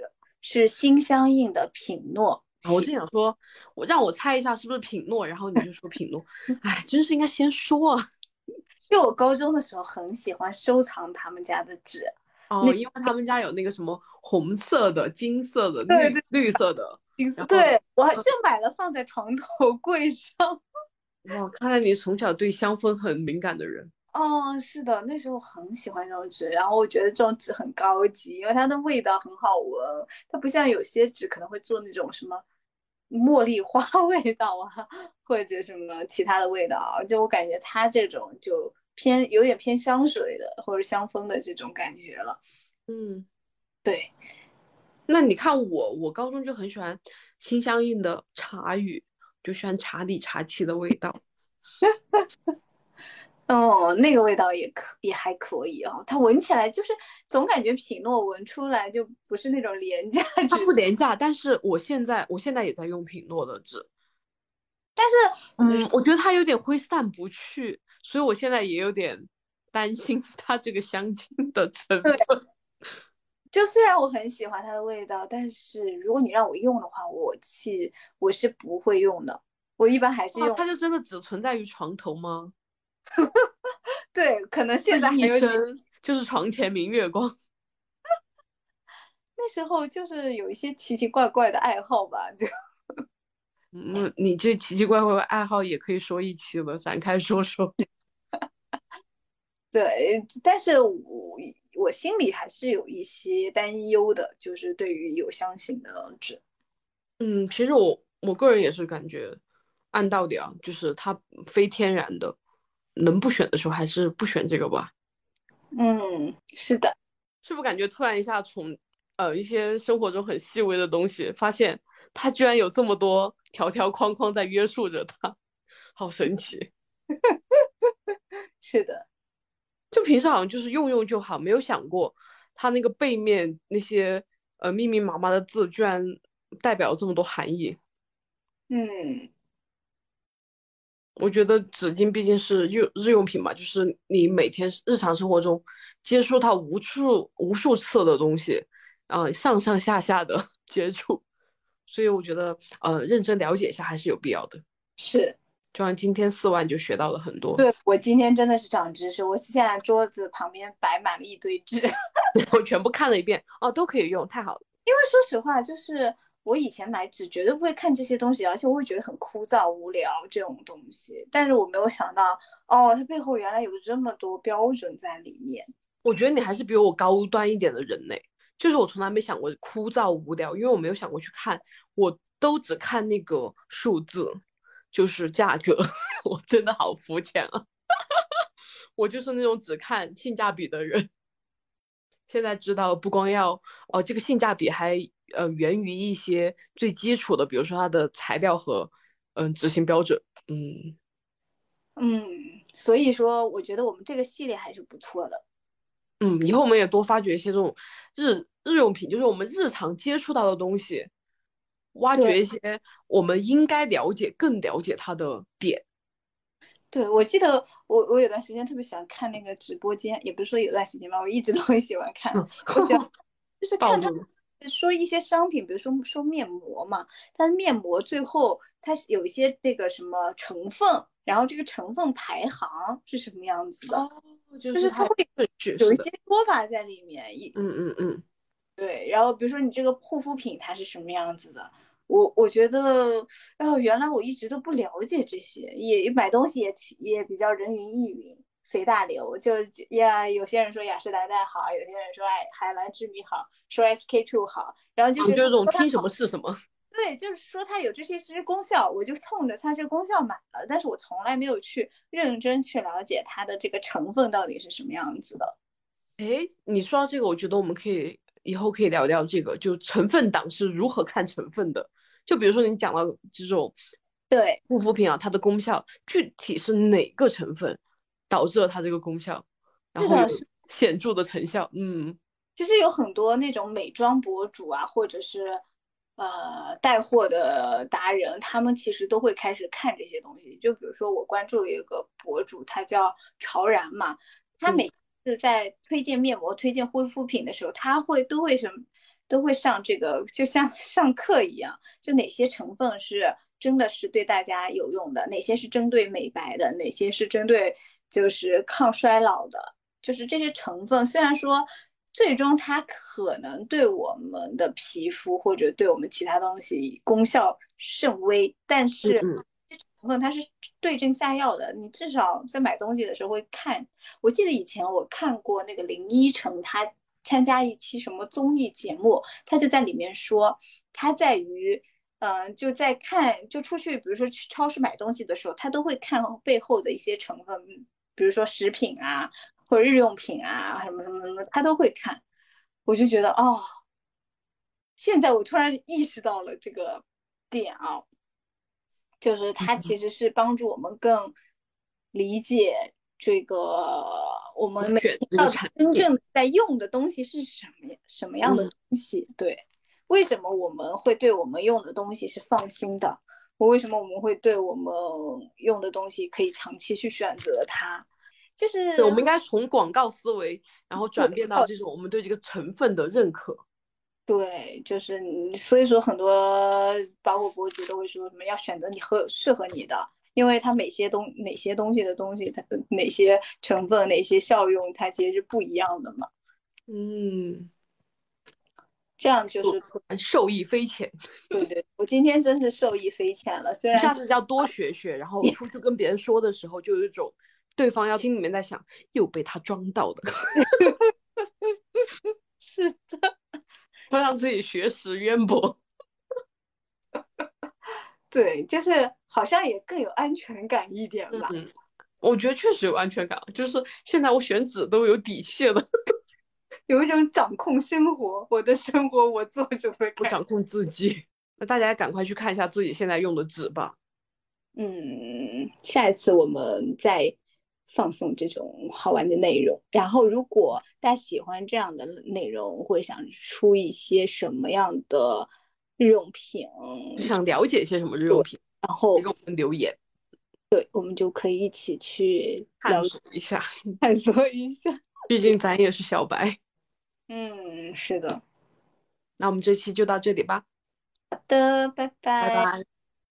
是心相印的品诺。我正想说，我让我猜一下是不是品诺，然后你就说品诺。哎，真是应该先说。啊。就我高中的时候很喜欢收藏他们家的纸。哦，因为他们家有那个什么红色的、金色的、绿绿色的。对，我还就买了放在床头柜上。哇，看来你从小对香氛很敏感的人。哦，是的，那时候很喜欢这种纸，然后我觉得这种纸很高级，因为它的味道很好闻，它不像有些纸可能会做那种什么茉莉花 味道啊，或者什么其他的味道，就我感觉它这种就偏有点偏香水的或者香氛的这种感觉了。嗯，对。那你看我，我高中就很喜欢心相印的茶语，就喜欢茶里茶气的味道。哦，那个味道也可也还可以哦，它闻起来就是总感觉品诺闻出来就不是那种廉价它不廉价，但是我现在我现在也在用品诺的纸，但是嗯，我觉得它有点挥散不去，所以我现在也有点担心它这个香精的成分。就虽然我很喜欢它的味道，但是如果你让我用的话，我是我是不会用的，我一般还是用。它就真的只存在于床头吗？对，可能现在还有就是床前明月光。那时候就是有一些奇奇怪怪的爱好吧，就嗯，你这奇奇怪怪的爱好也可以说一期了，展开说说。对，但是我我心里还是有一些担忧的，就是对于有香型的纸。嗯，其实我我个人也是感觉，按道理啊，就是它非天然的。能不选的时候还是不选这个吧。嗯，是的，是不是感觉突然一下从呃一些生活中很细微的东西，发现它居然有这么多条条框框在约束着它，好神奇。是的，就平时好像就是用用就好，没有想过它那个背面那些呃密密麻麻的字，居然代表这么多含义。嗯。我觉得纸巾毕竟是日日用品嘛，就是你每天日常生活中接触它无数无数次的东西，啊，上上下下的 接触，所以我觉得呃，认真了解一下还是有必要的。是，就像今天四万就学到了很多。对我今天真的是长知识，我现在桌子旁边摆满了一堆纸，我全部看了一遍，哦，都可以用，太好了。因为说实话，就是。我以前买纸绝对不会看这些东西，而且我会觉得很枯燥无聊这种东西。但是我没有想到，哦，它背后原来有这么多标准在里面。我觉得你还是比我高端一点的人呢。就是我从来没想过枯燥无聊，因为我没有想过去看，我都只看那个数字，就是价格。我真的好肤浅啊！我就是那种只看性价比的人。现在知道，不光要哦，这个性价比还。呃，源于一些最基础的，比如说它的材料和嗯执行标准，嗯嗯，所以说我觉得我们这个系列还是不错的，嗯，以后我们也多发掘一些这种日日用品，就是我们日常接触到的东西，挖掘一些我们应该了解、更了解它的点。对，我记得我我有段时间特别喜欢看那个直播间，也不是说有段时间吧，我一直都很喜欢看，我喜欢就是看他。说一些商品，比如说说面膜嘛，它的面膜最后它是有一些那个什么成分，然后这个成分排行是什么样子的？哦，就是它会有一些说法在里面。一嗯嗯嗯，对。然后比如说你这个护肤品它是什么样子的？我我觉得，哦，原来我一直都不了解这些，也买东西也也比较人云亦云，随大流，就是呀，有些人说雅诗兰黛好，有些人说哎海蓝之谜好，说 SK two 好，然后就是这种听什么是什么。对，就是说它有这些些功效，我就冲着它这个功效买了，但是我从来没有去认真去了解它的这个成分到底是什么样子的。哎，你说到这个，我觉得我们可以以后可以聊聊这个，就成分党是如何看成分的。就比如说你讲到这种对护肤品啊，它的功效具体是哪个成分导致了它这个功效，然后显著的成效。嗯，其实有很多那种美妆博主啊，或者是。呃，带货的达人，他们其实都会开始看这些东西。就比如说，我关注一个博主，他叫潮然嘛，他每次在推荐面膜、推荐护肤品的时候，他会都会什么，都会上这个，就像上课一样，就哪些成分是真的是对大家有用的，哪些是针对美白的，哪些是针对就是抗衰老的，就是这些成分，虽然说。最终它可能对我们的皮肤或者对我们其他东西功效甚微，但是成分它是对症下药的。你至少在买东西的时候会看。我记得以前我看过那个林依晨，他参加一期什么综艺节目，他就在里面说，他在于，嗯，就在看，就出去，比如说去超市买东西的时候，他都会看背后的一些成分，比如说食品啊。或者日用品啊，什么什么什么，他都会看。我就觉得哦，现在我突然意识到了这个点啊，就是它其实是帮助我们更理解这个我们每到真正在用的东西是什么什么样的东西。对，为什么我们会对我们用的东西是放心的？我为什么我们会对我们用的东西可以长期去选择它？就是我们应该从广告思维，然后转变到这种我们对这个成分的认可。对，就是所以说很多包括博主都会说什么要选择你合适合你的，因为它哪些东哪些东西的东西，它哪些成分哪些效用，它其实是不一样的嘛。嗯，这样就是受益匪浅。对对，我今天真是受益匪浅了。虽然下次要多学学，然后出去跟别人说的时候就有一种。对方要心里面在想，又被他装到的，是的，会让自己学识渊博。对，就是好像也更有安全感一点吧。嗯，我觉得确实有安全感，就是现在我选纸都有底气了，有一种掌控生活，我的生活我做主的，我掌控自己。那大家赶快去看一下自己现在用的纸吧。嗯，下一次我们再。放送这种好玩的内容，然后如果大家喜欢这样的内容，或者想出一些什么样的日用品，想了解一些什么日用品，然后给我们留言，对我们就可以一起去 探索一下，探索一下。毕竟咱也是小白。嗯，是的。那我们这期就到这里吧。好的，拜拜。拜拜。